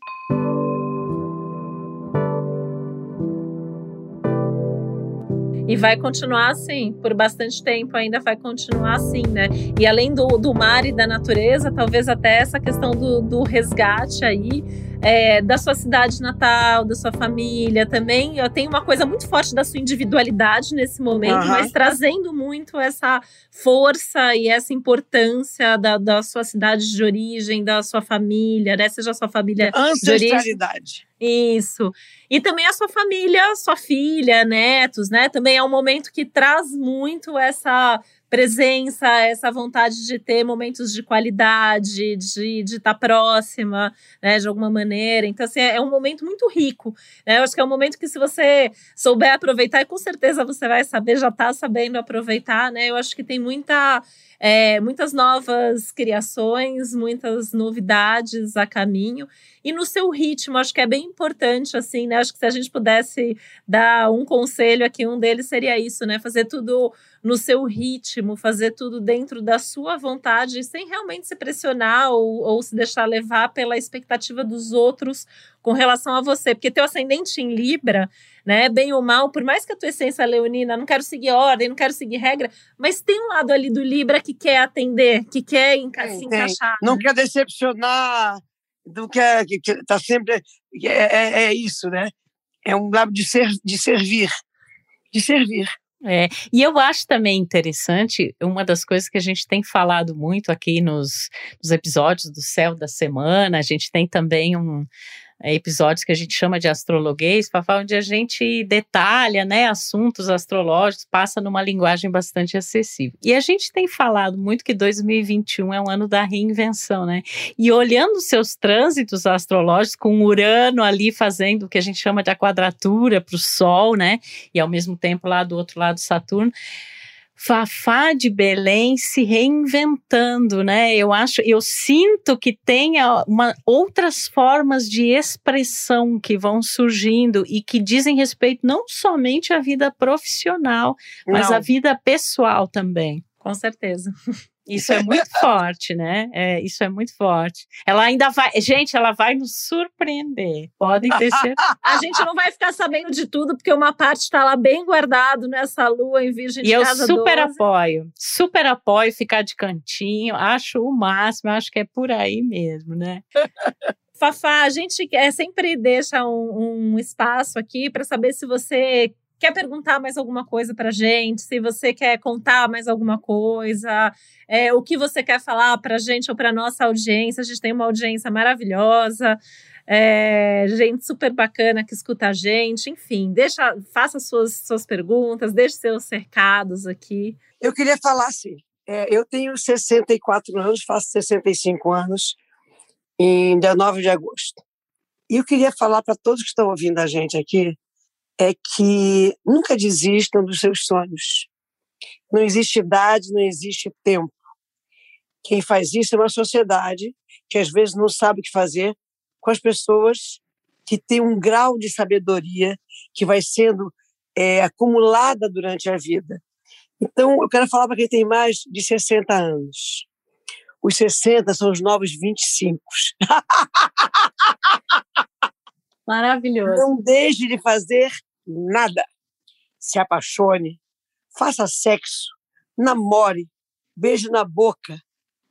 E vai continuar assim, por bastante tempo ainda vai continuar assim, né? E além do, do mar e da natureza, talvez até essa questão do, do resgate aí é, da sua cidade natal, da sua família também. Eu tenho uma coisa muito forte da sua individualidade nesse momento, uhum. mas trazendo muito essa força e essa importância da, da sua cidade de origem, da sua família, né? Seja a sua família de origem. Isso. E também a sua família, sua filha, netos, né? Também é um momento que traz muito essa presença, essa vontade de ter momentos de qualidade, de estar tá próxima, né, de alguma maneira. Então, assim, é, é um momento muito rico. Né? Eu acho que é um momento que, se você souber aproveitar, e com certeza você vai saber, já está sabendo aproveitar, né? Eu acho que tem muita é, muitas novas criações, muitas novidades a caminho e no seu ritmo. Acho que é bem importante, assim, né? Acho que se a gente pudesse dar um conselho aqui, um deles seria isso, né? Fazer tudo no seu ritmo, fazer tudo dentro da sua vontade, sem realmente se pressionar ou, ou se deixar levar pela expectativa dos outros com relação a você. Porque teu ascendente em Libra né? Bem ou mal, por mais que a tua essência leonina, não quero seguir ordem, não quero seguir regra, mas tem um lado ali do Libra que quer atender, que quer enca tem, se encaixar. Não né? quer decepcionar, não quer, que, que tá sempre é, é, é, isso, né? É um lado de ser, de servir, de servir. É, e eu acho também interessante, uma das coisas que a gente tem falado muito aqui nos, nos episódios do Céu da Semana, a gente tem também um, episódios que a gente chama de astrologuês, Fafá, onde a gente detalha né, assuntos astrológicos, passa numa linguagem bastante acessível. E a gente tem falado muito que 2021 é um ano da reinvenção, né? E olhando seus trânsitos astrológicos, com Urano ali fazendo o que a gente chama de a quadratura para o Sol, né? E ao mesmo tempo lá do outro lado Saturno Fafá de Belém se reinventando, né? Eu acho, eu sinto que tem uma, outras formas de expressão que vão surgindo e que dizem respeito não somente à vida profissional, mas à vida pessoal também. Com certeza. (laughs) Isso é muito (laughs) forte, né? É, isso é muito forte. Ela ainda vai. Gente, ela vai nos surpreender. Podem ter certeza. (laughs) A gente não vai ficar sabendo de tudo, porque uma parte está lá bem guardado nessa lua em Virgem e de eu Casa super 12. apoio. Super apoio ficar de cantinho. Acho o máximo. Acho que é por aí mesmo, né? (laughs) Fafá, a gente é, sempre deixa um, um espaço aqui para saber se você quer perguntar mais alguma coisa para gente, se você quer contar mais alguma coisa, é, o que você quer falar para gente ou para nossa audiência. A gente tem uma audiência maravilhosa, é, gente super bacana que escuta a gente. Enfim, deixa, faça suas, suas perguntas, deixe seus cercados aqui. Eu queria falar assim, é, eu tenho 64 anos, faço 65 anos em 19 de agosto. E eu queria falar para todos que estão ouvindo a gente aqui é que nunca desistam dos seus sonhos. Não existe idade, não existe tempo. Quem faz isso é uma sociedade que às vezes não sabe o que fazer com as pessoas que têm um grau de sabedoria que vai sendo é, acumulada durante a vida. Então, eu quero falar para quem tem mais de 60 anos. Os 60 são os novos 25. (laughs) Maravilhoso. Não deixe de fazer nada. Se apaixone, faça sexo, namore, beije na boca,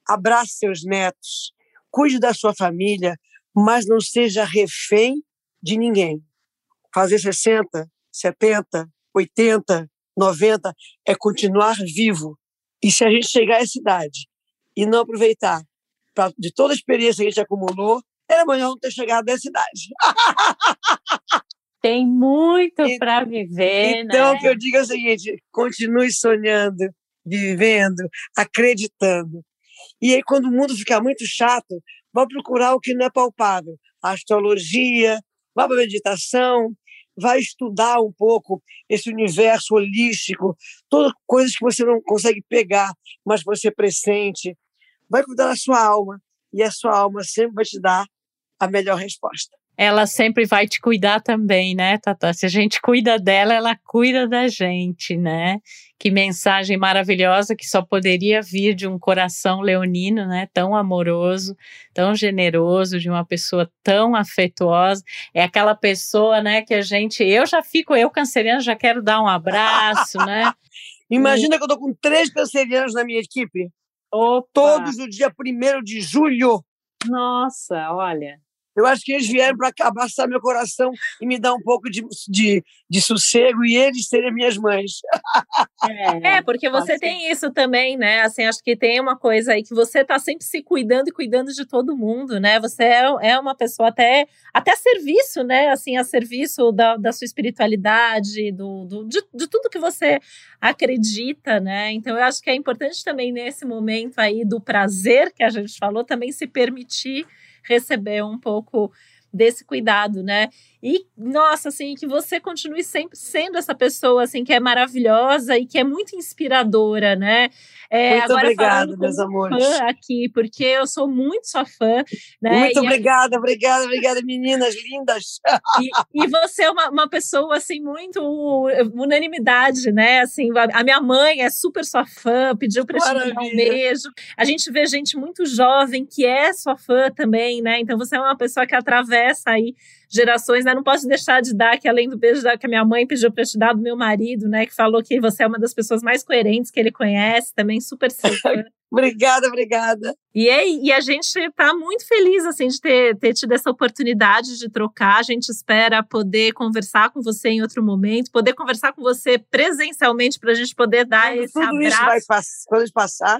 abrace seus netos, cuide da sua família, mas não seja refém de ninguém. Fazer 60, 70, 80, 90 é continuar vivo. E se a gente chegar a essa idade e não aproveitar pra, de toda a experiência que a gente acumulou, era melhor não ter chegado a essa idade. Tem muito para viver, então, né? o que eu digo é o seguinte: continue sonhando, vivendo, acreditando. E aí, quando o mundo ficar muito chato, vá procurar o que não é palpável. Astrologia, vá para a meditação, vai estudar um pouco esse universo holístico, todas coisas que você não consegue pegar, mas você pressente. Vai cuidar da sua alma, e a sua alma sempre vai te dar a melhor resposta ela sempre vai te cuidar também, né, Tata? Se a gente cuida dela, ela cuida da gente, né? Que mensagem maravilhosa que só poderia vir de um coração leonino, né? Tão amoroso, tão generoso, de uma pessoa tão afetuosa. É aquela pessoa, né, que a gente. Eu já fico, eu canceriana, já quero dar um abraço, né? (laughs) Imagina e... que eu tô com três cancerianos na minha equipe. Opa. Todos no dia 1 de julho. Nossa, olha. Eu acho que eles vieram para abraçar meu coração e me dar um pouco de, de, de sossego e eles serem minhas mães. É, é porque você tem isso também, né? Assim, acho que tem uma coisa aí que você está sempre se cuidando e cuidando de todo mundo, né? Você é, é uma pessoa até, até a serviço, né? Assim, a serviço da, da sua espiritualidade, do, do, de, de tudo que você acredita, né? Então, eu acho que é importante também nesse momento aí do prazer que a gente falou, também se permitir receber um pouco desse cuidado, né? E, nossa, assim, que você continue sempre sendo essa pessoa, assim, que é maravilhosa e que é muito inspiradora, né? É, muito obrigada, meus amores. Fã aqui, porque eu sou muito sua fã, né? Muito e obrigada, obrigada, obrigada, meninas lindas. (laughs) E, e você é uma, uma, pessoa, assim, muito unanimidade, né? Assim, a minha mãe é super sua fã, pediu para te dar um beijo. A gente vê gente muito jovem que é sua fã também, né? Então você é uma pessoa que atravessa aí gerações, né? Não posso deixar de dar que além do beijo que a minha mãe pediu para te dar do meu marido, né? Que falou que você é uma das pessoas mais coerentes que ele conhece, também super super. (laughs) obrigada, obrigada. E, é, e a gente está muito feliz assim de ter, ter tido essa oportunidade de trocar. A gente espera poder conversar com você em outro momento, poder conversar com você presencialmente para a gente poder dar quando esse tudo abraço. Isso vai, quando passar,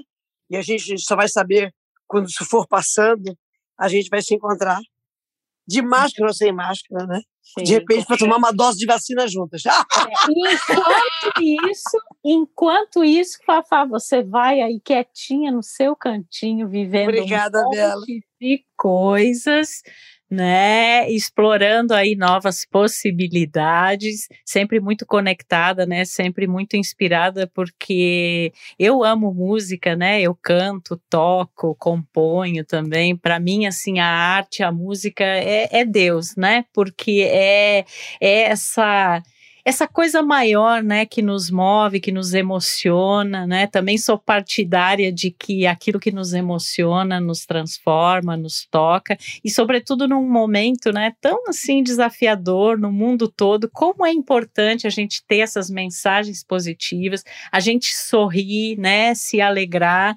e a gente só vai saber quando isso for passando, a gente vai se encontrar de máscara ou sem máscara, né? Sim, de repente, para tomar uma dose de vacina juntas. (laughs) enquanto isso, enquanto isso, Fafá, você vai aí quietinha no seu cantinho, vivendo Obrigada, um monte de coisas né? Explorando aí novas possibilidades, sempre muito conectada, né? Sempre muito inspirada, porque eu amo música, né? Eu canto, toco, componho também. Para mim, assim, a arte, a música é, é Deus, né? Porque é, é essa essa coisa maior, né, que nos move, que nos emociona, né? Também sou partidária de que aquilo que nos emociona nos transforma, nos toca e sobretudo num momento, né, tão assim desafiador no mundo todo, como é importante a gente ter essas mensagens positivas, a gente sorrir, né, se alegrar,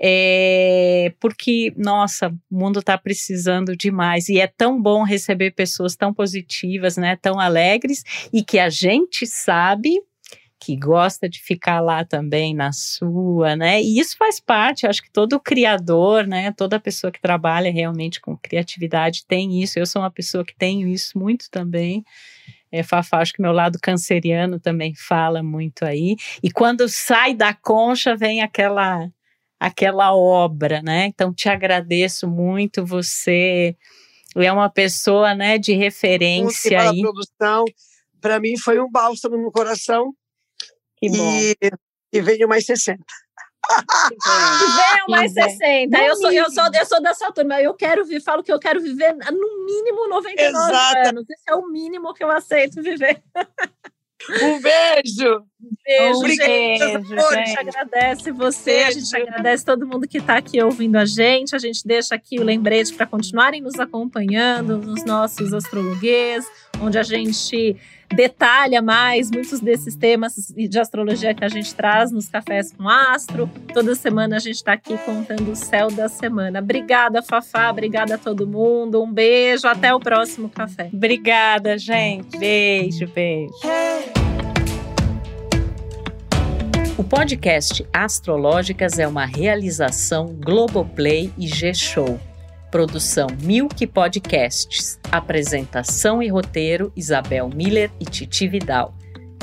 é, porque nossa, o mundo está precisando demais e é tão bom receber pessoas tão positivas, né, tão alegres e que a gente gente sabe que gosta de ficar lá também na sua, né? E isso faz parte, acho que todo criador, né, toda pessoa que trabalha realmente com criatividade tem isso. Eu sou uma pessoa que tenho isso muito também. É, Fafá, acho que meu lado canceriano também fala muito aí. E quando sai da concha, vem aquela aquela obra, né? Então te agradeço muito, você é uma pessoa, né, de referência aí. produção para mim foi um bálsamo no coração. Que bom. E, e veio mais 60. Venham mais 60. Eu sou, eu, sou, eu sou dessa turma. Eu quero viver, falo que eu quero viver no mínimo 99 Exato. anos. Esse é o mínimo que eu aceito viver. Um beijo! Beijo, um gente. Beijo, a gente agradece você, beijo. a gente agradece todo mundo que está aqui ouvindo a gente. A gente deixa aqui o lembrete para continuarem nos acompanhando nos nossos astrologuês, onde a gente detalha mais muitos desses temas de astrologia que a gente traz nos Cafés com Astro. Toda semana a gente está aqui contando o céu da semana. Obrigada, Fafá. Obrigada a todo mundo. Um beijo. Até o próximo café. Obrigada, gente. Beijo, beijo. O podcast Astrológicas é uma realização Globoplay e G-Show. Produção Milk Podcasts. Apresentação e roteiro Isabel Miller e Titi Vidal.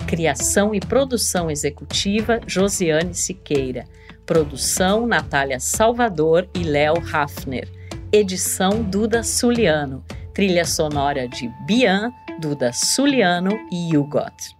Criação e produção executiva Josiane Siqueira. Produção Natália Salvador e Léo Hafner. Edição Duda Suliano. Trilha sonora de Bian, Duda Suliano e Hugot.